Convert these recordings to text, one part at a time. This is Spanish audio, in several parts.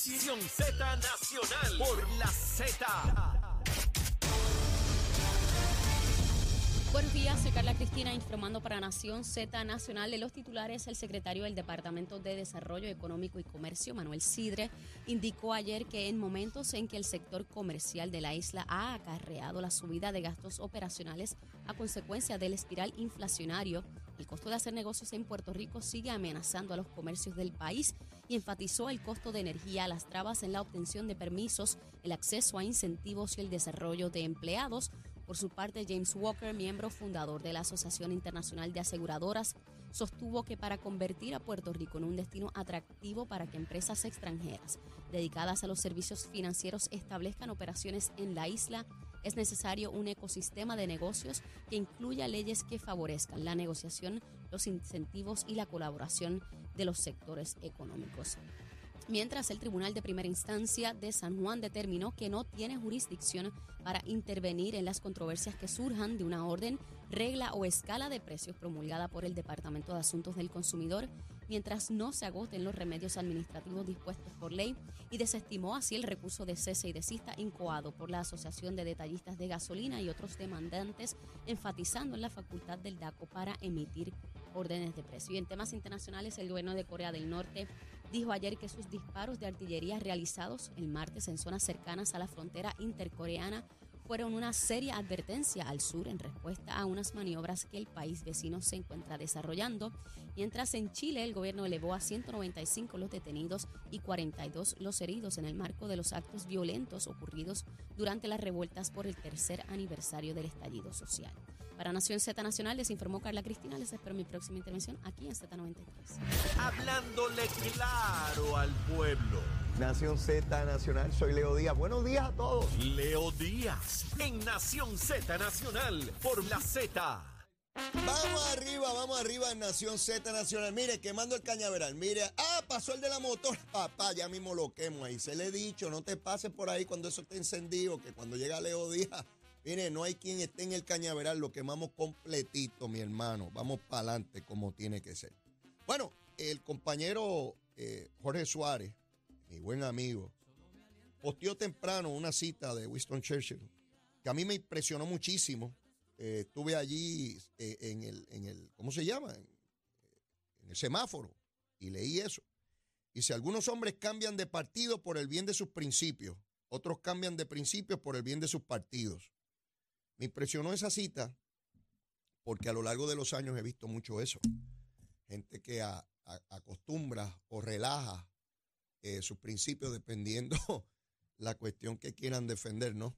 Nación Z Nacional por la Z. Buenos días, soy Carla Cristina informando para Nación Z Nacional de los titulares. El secretario del Departamento de Desarrollo Económico y Comercio, Manuel Sidre, indicó ayer que en momentos en que el sector comercial de la isla ha acarreado la subida de gastos operacionales a consecuencia del espiral inflacionario, el costo de hacer negocios en Puerto Rico sigue amenazando a los comercios del país y enfatizó el costo de energía, las trabas en la obtención de permisos, el acceso a incentivos y el desarrollo de empleados. Por su parte, James Walker, miembro fundador de la Asociación Internacional de Aseguradoras, sostuvo que para convertir a Puerto Rico en un destino atractivo para que empresas extranjeras dedicadas a los servicios financieros establezcan operaciones en la isla, es necesario un ecosistema de negocios que incluya leyes que favorezcan la negociación, los incentivos y la colaboración de los sectores económicos. Mientras el Tribunal de Primera Instancia de San Juan determinó que no tiene jurisdicción para intervenir en las controversias que surjan de una orden, regla o escala de precios promulgada por el Departamento de Asuntos del Consumidor, mientras no se agoten los remedios administrativos dispuestos por ley y desestimó así el recurso de cese y desista incoado por la Asociación de Detallistas de Gasolina y otros demandantes, enfatizando en la facultad del DACO para emitir órdenes de precio. Y en temas internacionales, el gobierno de Corea del Norte dijo ayer que sus disparos de artillería realizados el martes en zonas cercanas a la frontera intercoreana fueron una seria advertencia al sur en respuesta a unas maniobras que el país vecino se encuentra desarrollando, mientras en Chile el gobierno elevó a 195 los detenidos y 42 los heridos en el marco de los actos violentos ocurridos durante las revueltas por el tercer aniversario del estallido social. Para Nación Z Nacional les informó Carla Cristina. Les espero mi próxima intervención aquí en Z93. Hablándole claro al pueblo. Nación Z Nacional, soy Leo Díaz. Buenos días a todos. Leo Díaz en Nación Z Nacional por la Z. Vamos arriba, vamos arriba en Nación Z Nacional. Mire, quemando el cañaveral. Mire, ah, pasó el de la motor. Papá, ya mismo lo quemo ahí. Se le he dicho, no te pases por ahí cuando eso esté encendido, que cuando llega Leo Díaz Mire, no hay quien esté en el cañaveral, lo quemamos completito, mi hermano. Vamos para adelante como tiene que ser. Bueno, el compañero eh, Jorge Suárez, mi buen amigo, posteó temprano una cita de Winston Churchill que a mí me impresionó muchísimo. Eh, estuve allí eh, en, el, en el, ¿cómo se llama? En, en el semáforo y leí eso. Y si algunos hombres cambian de partido por el bien de sus principios, otros cambian de principios por el bien de sus partidos. Me impresionó esa cita porque a lo largo de los años he visto mucho eso. Gente que acostumbra o relaja eh, sus principios dependiendo la cuestión que quieran defender, ¿no?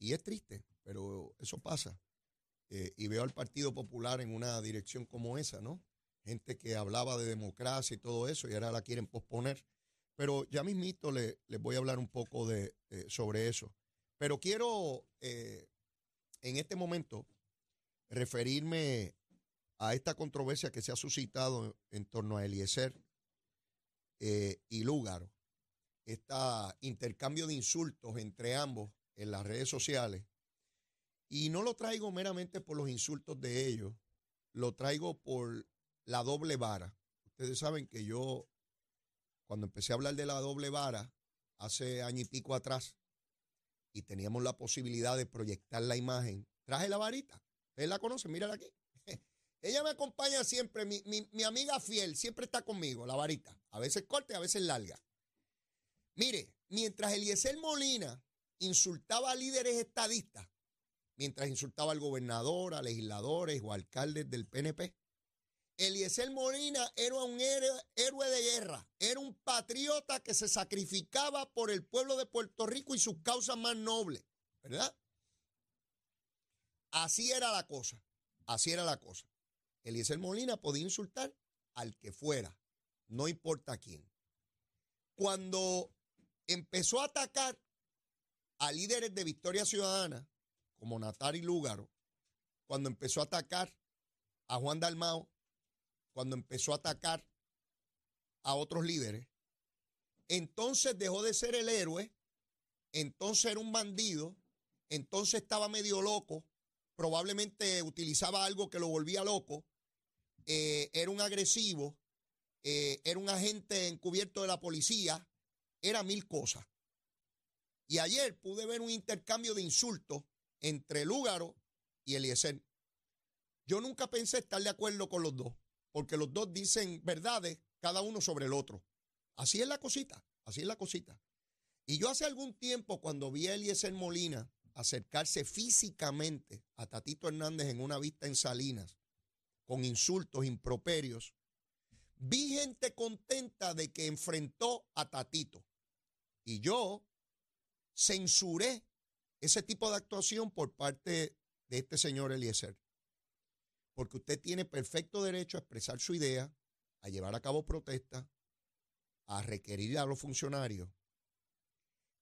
Y es triste, pero eso pasa. Eh, y veo al Partido Popular en una dirección como esa, ¿no? Gente que hablaba de democracia y todo eso y ahora la quieren posponer. Pero ya mismito le, les voy a hablar un poco de, eh, sobre eso. Pero quiero en este momento referirme a esta controversia que se ha suscitado en torno a Eliezer eh, y Lúgaro, este intercambio de insultos entre ambos en las redes sociales. Y no lo traigo meramente por los insultos de ellos, lo traigo por la doble vara. Ustedes saben que yo, cuando empecé a hablar de la doble vara, hace año y pico atrás, y teníamos la posibilidad de proyectar la imagen, traje la varita. Ustedes la conocen, mírala aquí. Ella me acompaña siempre, mi, mi, amiga fiel, siempre está conmigo, la varita. A veces corta y a veces larga. Mire, mientras Eliezer Molina insultaba a líderes estadistas, mientras insultaba al gobernador, a legisladores o alcaldes del PNP, Eliezer Molina era un héroe, de guerra, era un patriota que se sacrificaba por el pueblo de Puerto Rico y sus causas más nobles, ¿verdad? Así era la cosa, así era la cosa. Eliezer Molina podía insultar al que fuera, no importa quién. Cuando empezó a atacar a líderes de Victoria Ciudadana, como Natari Lúgaro, cuando empezó a atacar a Juan Dalmao, cuando empezó a atacar a otros líderes, entonces dejó de ser el héroe, entonces era un bandido, entonces estaba medio loco, probablemente utilizaba algo que lo volvía loco, eh, era un agresivo, eh, era un agente encubierto de la policía, era mil cosas. Y ayer pude ver un intercambio de insultos entre Lúgaro y Eliezer. Yo nunca pensé estar de acuerdo con los dos, porque los dos dicen verdades, cada uno sobre el otro. Así es la cosita, así es la cosita. Y yo hace algún tiempo, cuando vi a Eliezer Molina acercarse físicamente a Tatito Hernández en una vista en Salinas, con insultos, improperios, vi gente contenta de que enfrentó a Tatito. Y yo censuré ese tipo de actuación por parte de este señor Eliezer. Porque usted tiene perfecto derecho a expresar su idea, a llevar a cabo protestas, a requerir a los funcionarios,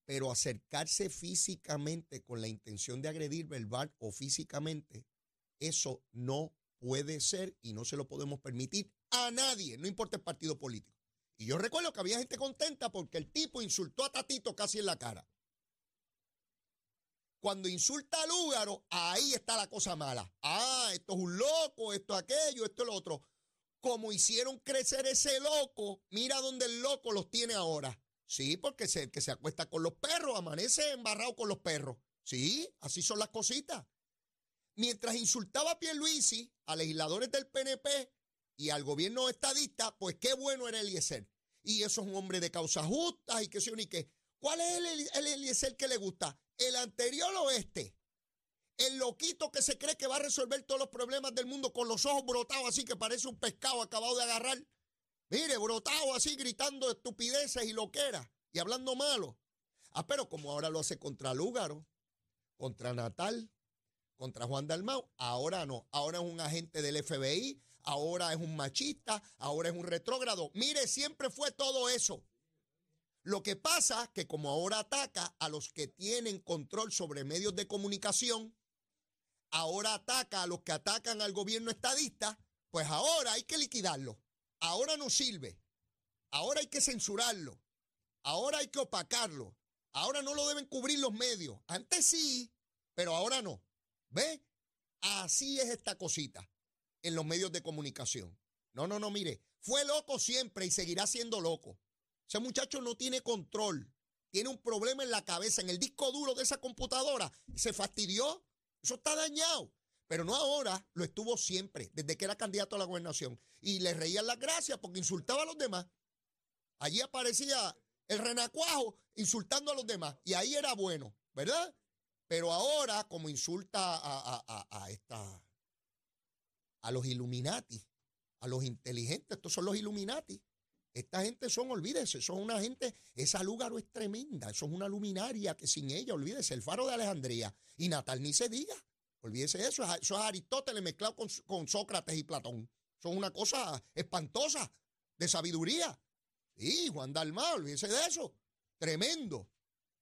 pero acercarse físicamente con la intención de agredir verbal o físicamente, eso no puede ser y no se lo podemos permitir a nadie, no importa el partido político. Y yo recuerdo que había gente contenta porque el tipo insultó a Tatito casi en la cara. Cuando insulta a Lúgaro, ahí está la cosa mala. Ah, esto es un loco, esto aquello, esto es lo otro. Como hicieron crecer ese loco, mira dónde el loco los tiene ahora. Sí, porque el que se acuesta con los perros, amanece embarrado con los perros. Sí, así son las cositas. Mientras insultaba a Pierluisi, a legisladores del PNP y al gobierno estadista, pues qué bueno era Eliezer. Y eso es un hombre de causas justas y que se ni ¿Cuál es el, el Eliezer que le gusta? El anterior oeste, el loquito que se cree que va a resolver todos los problemas del mundo con los ojos brotados así que parece un pescado acabado de agarrar. Mire, brotado así gritando estupideces y loqueras y hablando malo. Ah, pero como ahora lo hace contra Lúgaro, contra Natal, contra Juan Dalmau, ahora no, ahora es un agente del FBI, ahora es un machista, ahora es un retrógrado. Mire, siempre fue todo eso. Lo que pasa que como ahora ataca a los que tienen control sobre medios de comunicación, ahora ataca a los que atacan al gobierno estadista, pues ahora hay que liquidarlo. Ahora no sirve. Ahora hay que censurarlo. Ahora hay que opacarlo. Ahora no lo deben cubrir los medios. Antes sí, pero ahora no. ¿Ve? Así es esta cosita en los medios de comunicación. No, no, no, mire, fue loco siempre y seguirá siendo loco. Ese muchacho no tiene control. Tiene un problema en la cabeza, en el disco duro de esa computadora. Se fastidió. Eso está dañado. Pero no ahora, lo estuvo siempre, desde que era candidato a la gobernación. Y le reían las gracias porque insultaba a los demás. Allí aparecía el renacuajo insultando a los demás. Y ahí era bueno, ¿verdad? Pero ahora, como insulta a, a, a esta, a los Illuminati, a los inteligentes, estos son los Illuminati. Esta gente son, olvídese, son una gente, esa Lúgaro es tremenda, es una luminaria que sin ella, olvídese, el faro de Alejandría. Y Natal ni se diga, olvídese eso, eso es Aristóteles mezclado con, Sócrates y Platón. Son una cosa espantosa, de sabiduría. Sí, Juan Dalmau, olvídese de eso, tremendo.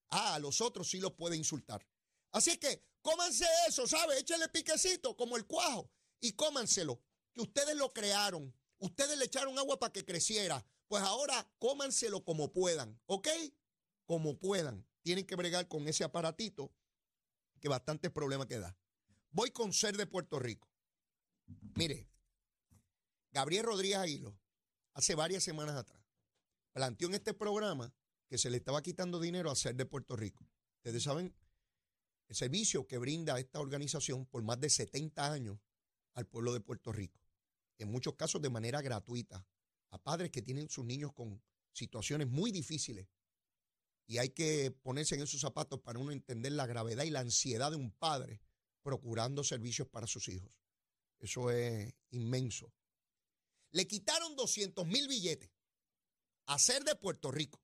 Ah, a los otros sí los puede insultar. Así que cómanse eso, ¿sabe? Échale piquecito como el cuajo y cómanselo, que ustedes lo crearon. Ustedes le echaron agua para que creciera. Pues ahora cómanselo como puedan, ¿ok? Como puedan. Tienen que bregar con ese aparatito que bastantes problemas que da. Voy con Ser de Puerto Rico. Mire, Gabriel Rodríguez Aguilo, hace varias semanas atrás, planteó en este programa que se le estaba quitando dinero a Ser de Puerto Rico. Ustedes saben el servicio que brinda esta organización por más de 70 años al pueblo de Puerto Rico, en muchos casos de manera gratuita, padres que tienen sus niños con situaciones muy difíciles. Y hay que ponerse en esos zapatos para uno entender la gravedad y la ansiedad de un padre procurando servicios para sus hijos. Eso es inmenso. Le quitaron 200 mil billetes a ser de Puerto Rico.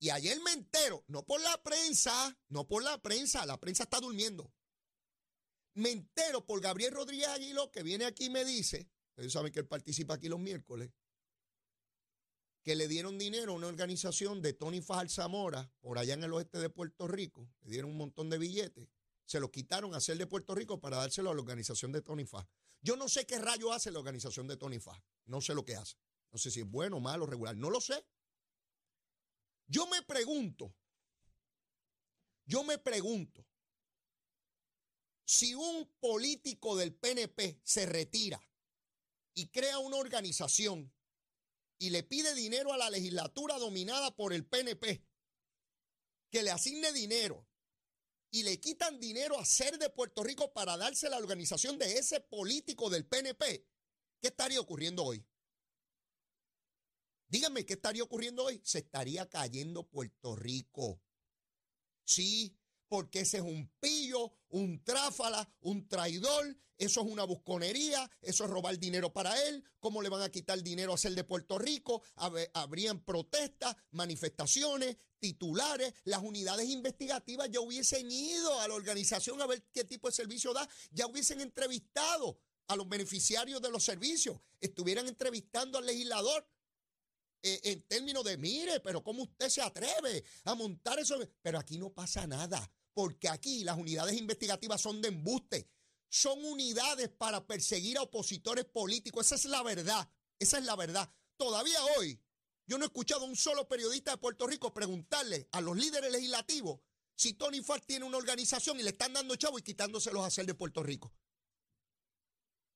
Y ayer me entero, no por la prensa, no por la prensa, la prensa está durmiendo. Me entero por Gabriel Rodríguez Aguiló, que viene aquí y me dice, ustedes saben que él participa aquí los miércoles, que le dieron dinero a una organización de Tony Fajal Zamora, por allá en el oeste de Puerto Rico, le dieron un montón de billetes, se los quitaron a hacer de Puerto Rico para dárselo a la organización de Tony Fajal. Yo no sé qué rayo hace la organización de Tony Fajal, no sé lo que hace, no sé si es bueno, malo, regular, no lo sé. Yo me pregunto, yo me pregunto, si un político del PNP se retira y crea una organización y le pide dinero a la legislatura dominada por el PNP, que le asigne dinero y le quitan dinero a ser de Puerto Rico para darse la organización de ese político del PNP, ¿qué estaría ocurriendo hoy? Díganme, ¿qué estaría ocurriendo hoy? Se estaría cayendo Puerto Rico. Sí, porque ese es un pillo, un tráfala, un traidor, eso es una busconería, eso es robar dinero para él, cómo le van a quitar dinero a ser de Puerto Rico, habrían protestas, manifestaciones, titulares, las unidades investigativas ya hubiesen ido a la organización a ver qué tipo de servicio da, ya hubiesen entrevistado a los beneficiarios de los servicios, estuvieran entrevistando al legislador eh, en términos de, mire, pero ¿cómo usted se atreve a montar eso? Pero aquí no pasa nada porque aquí las unidades investigativas son de embuste. Son unidades para perseguir a opositores políticos. Esa es la verdad. Esa es la verdad. Todavía hoy yo no he escuchado a un solo periodista de Puerto Rico preguntarle a los líderes legislativos si Tony Fart tiene una organización y le están dando chavo y quitándoselos a hacer de Puerto Rico.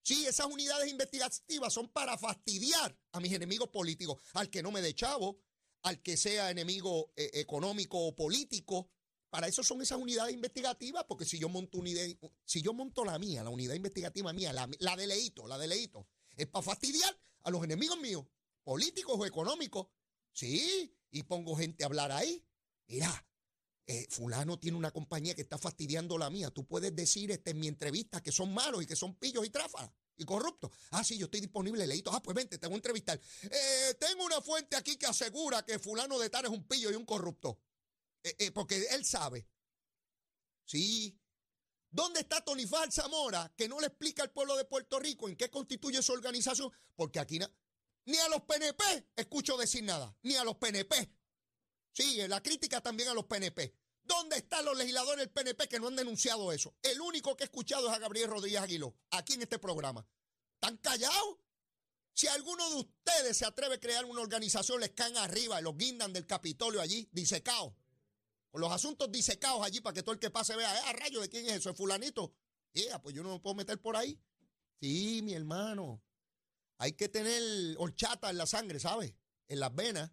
Sí, esas unidades investigativas son para fastidiar a mis enemigos políticos, al que no me dé chavo, al que sea enemigo eh, económico o político, para eso son esas unidades investigativas, porque si yo monto una idea, si yo monto la mía, la unidad investigativa mía, la, la de leíto, la de leíto, es para fastidiar a los enemigos míos, políticos o económicos. Sí, y pongo gente a hablar ahí. Mira, eh, fulano tiene una compañía que está fastidiando la mía. Tú puedes decir este, en mi entrevista que son malos y que son pillos y tráfalas y corruptos. Ah, sí, yo estoy disponible, leíto. Ah, pues vente, te voy a entrevistar. Eh, tengo una fuente aquí que asegura que fulano de tal es un pillo y un corrupto. Eh, eh, porque él sabe. Sí. ¿Dónde está Tony Fal Zamora que no le explica al pueblo de Puerto Rico en qué constituye su organización? Porque aquí ni a los PNP escucho decir nada, ni a los PNP. Sí, la crítica también a los PNP. ¿Dónde están los legisladores del PNP que no han denunciado eso? El único que he escuchado es a Gabriel Rodríguez Aguiló, aquí en este programa. ¿Están callados? Si alguno de ustedes se atreve a crear una organización, les caen arriba los guindan del Capitolio allí, disecado con los asuntos disecados allí para que todo el que pase vea, eh, a rayo, ¿de quién es eso? ¿Es fulanito? Yeah, pues yo no me puedo meter por ahí. Sí, mi hermano. Hay que tener horchata en la sangre, ¿sabes? En las venas.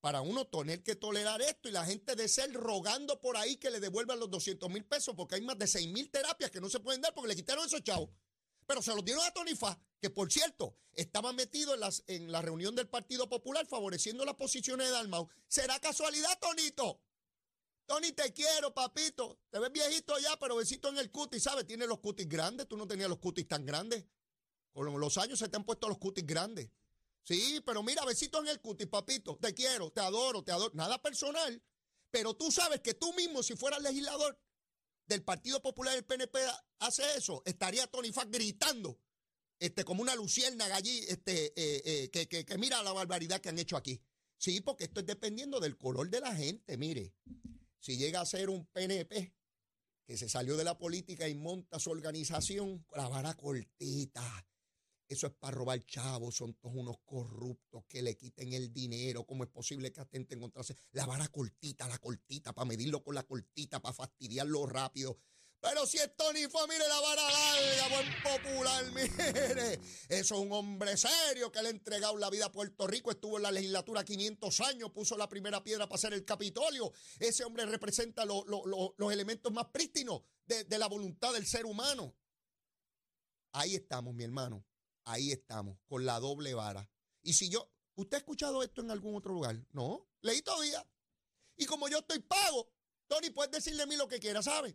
Para uno tener que tolerar esto y la gente de ser rogando por ahí que le devuelvan los 200 mil pesos porque hay más de 6 mil terapias que no se pueden dar porque le quitaron esos chavos. Pero se los dieron a Tony que por cierto estaba metido en, en la reunión del Partido Popular favoreciendo las posiciones de Dalmau. ¿Será casualidad, Tonito? Tony, te quiero, papito. Te ves viejito ya, pero besito en el cutis, ¿sabes? Tiene los cutis grandes. Tú no tenías los cutis tan grandes. Con los años se te han puesto los cutis grandes. Sí, pero mira, besito en el cutis, papito. Te quiero, te adoro, te adoro. Nada personal. Pero tú sabes que tú mismo, si fueras legislador del Partido Popular del PNP, hace eso, estaría Tony Fax gritando, este, como una luciérnaga allí, este, eh, eh, que, que, que mira la barbaridad que han hecho aquí. Sí, porque esto es dependiendo del color de la gente, mire si llega a ser un PNP que se salió de la política y monta su organización, la vara cortita. Eso es para robar chavos, son todos unos corruptos que le quiten el dinero. ¿Cómo es posible que atenten contra la vara cortita, la cortita, para medirlo con la cortita, para fastidiarlo rápido? Pero si es Tony fue, mire la vara larga, buen popular, mire. Eso es un hombre serio que le ha entregado la vida a Puerto Rico. Estuvo en la legislatura 500 años, puso la primera piedra para hacer el Capitolio. Ese hombre representa los elementos más prístinos de, de la voluntad del ser humano. Ahí estamos, mi hermano. Ahí estamos, con la doble vara. Y si yo, ¿usted ha escuchado esto en algún otro lugar? No, leí todavía. Y como yo estoy pago, Tony, puedes decirle a mí lo que quiera, ¿sabes?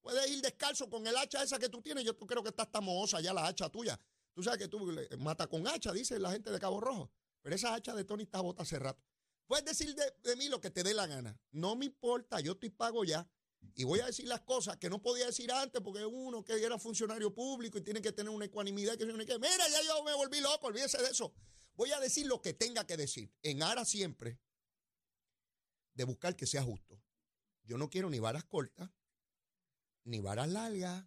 Puedes ir descalzo con el hacha esa que tú tienes. Yo creo que está tan mohosa ya la hacha tuya. Tú sabes que tú mata con hacha, dice la gente de Cabo Rojo. Pero esa hacha de Tony está bota hace rato. Puedes decir de, mí lo que te dé la gana. No me importa, yo estoy pago ya. Y voy a decir las cosas que no podía decir antes porque uno que era funcionario público y tiene que tener una ecuanimidad que, que mira, ya yo me volví loco, olvídese de eso. Voy a decir lo que tenga que decir, en aras siempre de buscar que sea justo. Yo no quiero ni varas cortas, ni varas largas.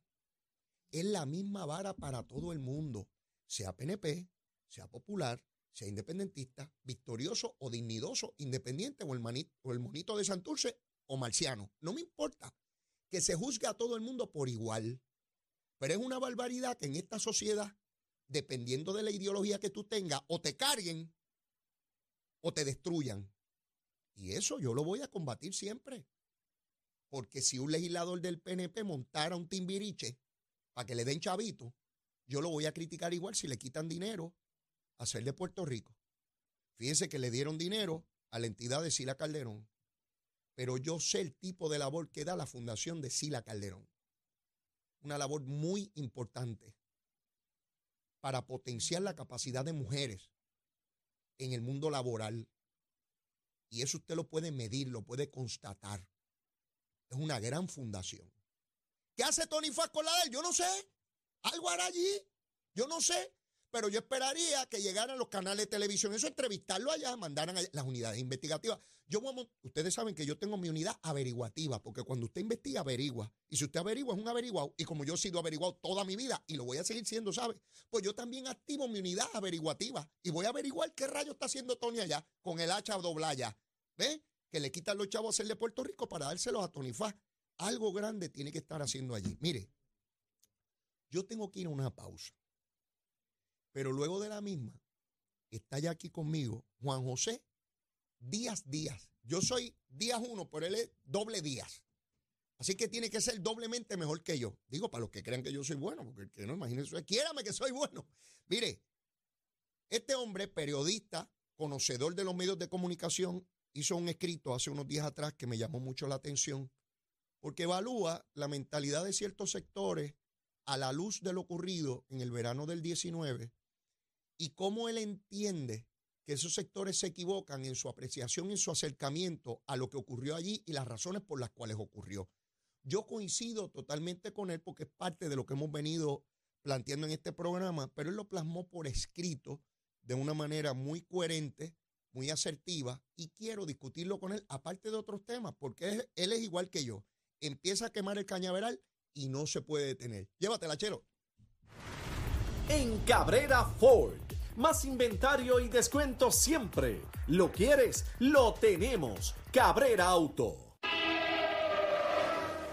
Es la misma vara para todo el mundo, sea PNP, sea popular, sea independentista, victorioso o dignidoso, independiente o el, manito, o el monito de Santurce o marciano. No me importa que se juzgue a todo el mundo por igual. Pero es una barbaridad que en esta sociedad, dependiendo de la ideología que tú tengas, o te carguen o te destruyan. Y eso yo lo voy a combatir siempre. Porque si un legislador del PNP montara un timbiriche para que le den chavito, yo lo voy a criticar igual si le quitan dinero a ser de Puerto Rico. Fíjense que le dieron dinero a la entidad de Sila Calderón, pero yo sé el tipo de labor que da la fundación de Sila Calderón. Una labor muy importante para potenciar la capacidad de mujeres en el mundo laboral. Y eso usted lo puede medir, lo puede constatar. Es una gran fundación. ¿Qué hace Tony Faz con la de él? Yo no sé. Algo hará allí. Yo no sé. Pero yo esperaría que llegaran los canales de televisión, eso entrevistarlo allá, mandaran allá, las unidades investigativas. Yo ustedes saben que yo tengo mi unidad averiguativa, porque cuando usted investiga, averigua. Y si usted averigua, es un averiguado. Y como yo he sido averiguado toda mi vida y lo voy a seguir siendo, ¿sabe? Pues yo también activo mi unidad averiguativa y voy a averiguar qué rayo está haciendo Tony allá con el hacha doblaya. ¿Ve? Que le quitan los chavos a de Puerto Rico para dárselos a Tony Faz. Algo grande tiene que estar haciendo allí. Mire, yo tengo que ir a una pausa. Pero luego de la misma, está ya aquí conmigo Juan José Díaz Díaz. Yo soy Díaz uno, pero él es doble Díaz. Así que tiene que ser doblemente mejor que yo. Digo, para los que crean que yo soy bueno, porque el que no, imagínense, quiérame que soy bueno. Mire, este hombre, periodista, conocedor de los medios de comunicación, hizo un escrito hace unos días atrás que me llamó mucho la atención, porque evalúa la mentalidad de ciertos sectores a la luz de lo ocurrido en el verano del 19 y cómo él entiende que esos sectores se equivocan en su apreciación, en su acercamiento a lo que ocurrió allí y las razones por las cuales ocurrió. Yo coincido totalmente con él porque es parte de lo que hemos venido planteando en este programa, pero él lo plasmó por escrito de una manera muy coherente, muy asertiva, y quiero discutirlo con él, aparte de otros temas, porque él es igual que yo. Empieza a quemar el cañaveral y no se puede detener. Llévatela, chero. En Cabrera Ford más inventario y descuento siempre. ¿Lo quieres? Lo tenemos. Cabrera Auto.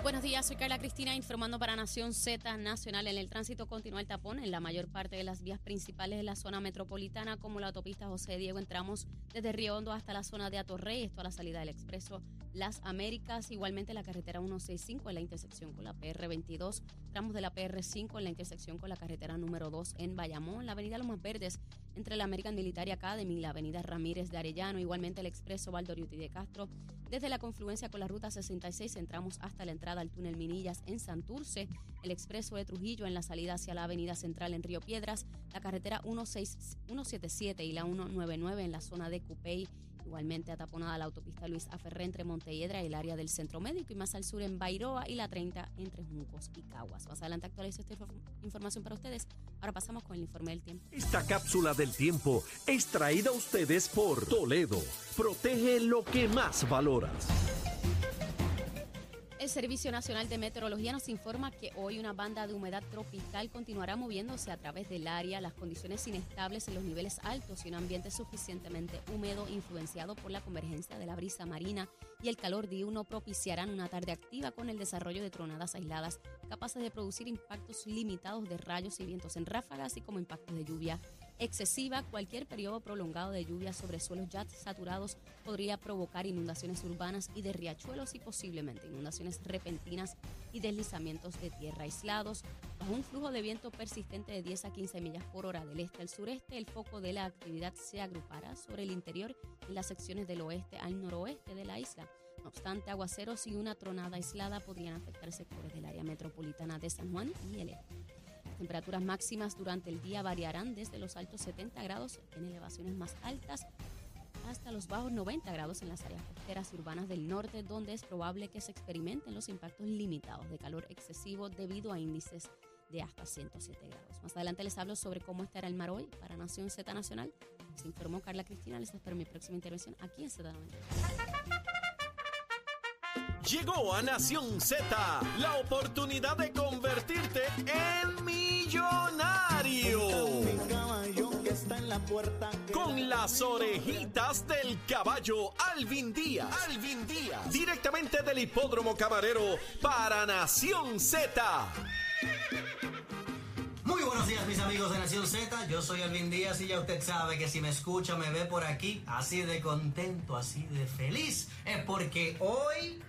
Buenos días, soy Carla Cristina informando para Nación Z Nacional. En el tránsito continúa el tapón en la mayor parte de las vías principales de la zona metropolitana, como la autopista José Diego. Entramos desde Río Hondo hasta la zona de Atorrey, esto a la salida del expreso Las Américas. Igualmente la carretera 165 en la intersección con la PR22. Tramos de la PR5 en la intersección con la carretera número 2 en Bayamón. La avenida Lomas Verdes entre la American Military Academy y la avenida Ramírez de Arellano. Igualmente el expreso Valdoriuti de Castro. Desde la confluencia con la ruta 66 entramos hasta la entrada al túnel Minillas en Santurce, el expreso de Trujillo en la salida hacia la avenida central en Río Piedras, la carretera 177 y la 199 en la zona de Cupey Igualmente ataponada la autopista Luis Aferré entre Montelledra y el área del Centro Médico y más al sur en Bairoa y la 30 entre Juncos y Caguas. Más adelante actualizo esta información para ustedes. Ahora pasamos con el informe del tiempo. Esta cápsula del tiempo es traída a ustedes por Toledo. Protege lo que más valoras. El Servicio Nacional de Meteorología nos informa que hoy una banda de humedad tropical continuará moviéndose a través del área. Las condiciones inestables en los niveles altos y un ambiente suficientemente húmedo influenciado por la convergencia de la brisa marina y el calor diurno propiciarán una tarde activa con el desarrollo de tronadas aisladas capaces de producir impactos limitados de rayos y vientos en ráfagas y como impactos de lluvia excesiva, cualquier periodo prolongado de lluvia sobre suelos ya saturados podría provocar inundaciones urbanas y de riachuelos y posiblemente inundaciones repentinas y deslizamientos de tierra aislados. Bajo un flujo de viento persistente de 10 a 15 millas por hora del este al sureste, el foco de la actividad se agrupará sobre el interior y las secciones del oeste al noroeste de la isla. No obstante, aguaceros y una tronada aislada podrían afectar sectores del área metropolitana de San Juan y el este temperaturas máximas durante el día variarán desde los altos 70 grados en elevaciones más altas hasta los bajos 90 grados en las áreas costeras urbanas del norte, donde es probable que se experimenten los impactos limitados de calor excesivo debido a índices de hasta 107 grados. Más adelante les hablo sobre cómo estará el mar hoy para Nación Z Nacional. Se informó Carla Cristina. Les espero mi próxima intervención aquí en Z Llegó a Nación Z la oportunidad de convertirte en millonario. Con las orejitas del caballo Alvin Díaz. Alvin Díaz. Directamente del hipódromo camarero para Nación Z. Muy buenos días mis amigos de Nación Z, yo soy Alvin Díaz y ya usted sabe que si me escucha, me ve por aquí, así de contento, así de feliz, es porque hoy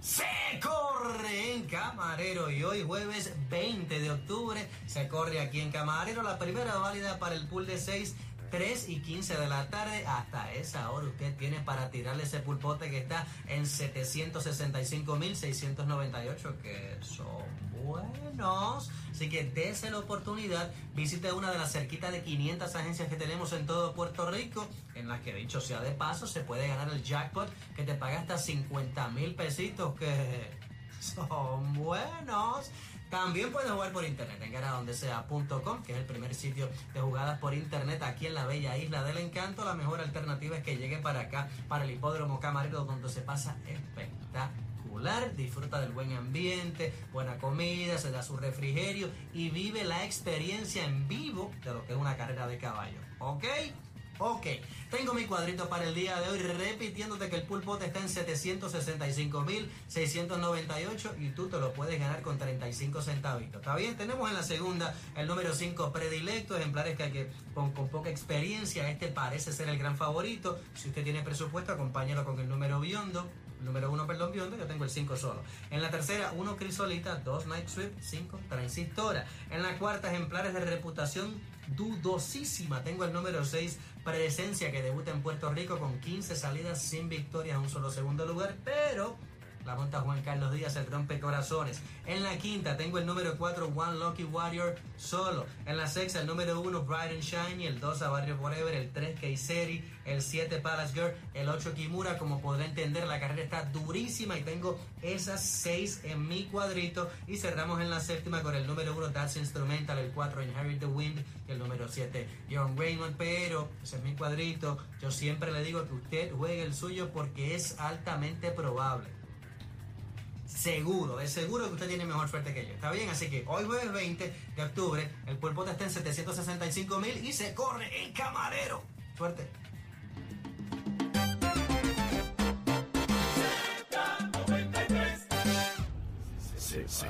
se corre en Camarero y hoy jueves 20 de octubre se corre aquí en Camarero la primera válida para el pool de 6 3 y 15 de la tarde. Hasta esa hora usted tiene para tirarle ese pulpote que está en 765.698, que son buenos. Así que dése la oportunidad, visite una de las cerquitas de 500 agencias que tenemos en todo Puerto Rico, en las que dicho sea de paso, se puede ganar el jackpot que te paga hasta 50 mil pesitos, que son buenos. También puedes jugar por internet en garadondesea.com, que es el primer sitio de jugadas por internet aquí en la bella isla del encanto. La mejor alternativa es que llegue para acá, para el hipódromo camarero, donde se pasa espectacular. Disfruta del buen ambiente, buena comida, se da su refrigerio y vive la experiencia en vivo de lo que es una carrera de caballo. ¿Ok? Ok, tengo mi cuadrito para el día de hoy repitiéndote que el pulpo está en 765.698 y tú te lo puedes ganar con 35 centavitos. ¿Está bien? Tenemos en la segunda el número 5 predilecto, ejemplares que, hay que con, con, poca experiencia, este parece ser el gran favorito. Si usted tiene presupuesto, acompáñalo con el número Biondo. Número 1, perdón, Biondo, yo tengo el 5 solo. En la tercera, 1 Crisolita, 2 Night Sweep, 5 Transistora. En la cuarta, ejemplares de reputación dudosísima. Tengo el número 6, Presencia, que debuta en Puerto Rico con 15 salidas sin victoria en un solo segundo lugar, pero la monta Juan Carlos Díaz, el rompe corazones. En la quinta tengo el número 4, One Lucky Warrior, solo. En la sexta, el número 1, Bright and Shiny. El 2, a Barrio Forever. El 3, Keiseri. El 7, Palace Girl. El 8, Kimura. Como podrá entender, la carrera está durísima y tengo esas 6 en mi cuadrito. Y cerramos en la séptima con el número 1, That's Instrumental. El 4, Inherit the Wind. Y el número 7, Young Raymond. Pero ese es mi cuadrito. Yo siempre le digo que usted juegue el suyo porque es altamente probable seguro, es seguro que usted tiene mejor suerte que yo. ¿Está bien? Así que hoy jueves 20 de octubre, el cuerpo está en 765 mil y se corre en camarero. Suerte. Se,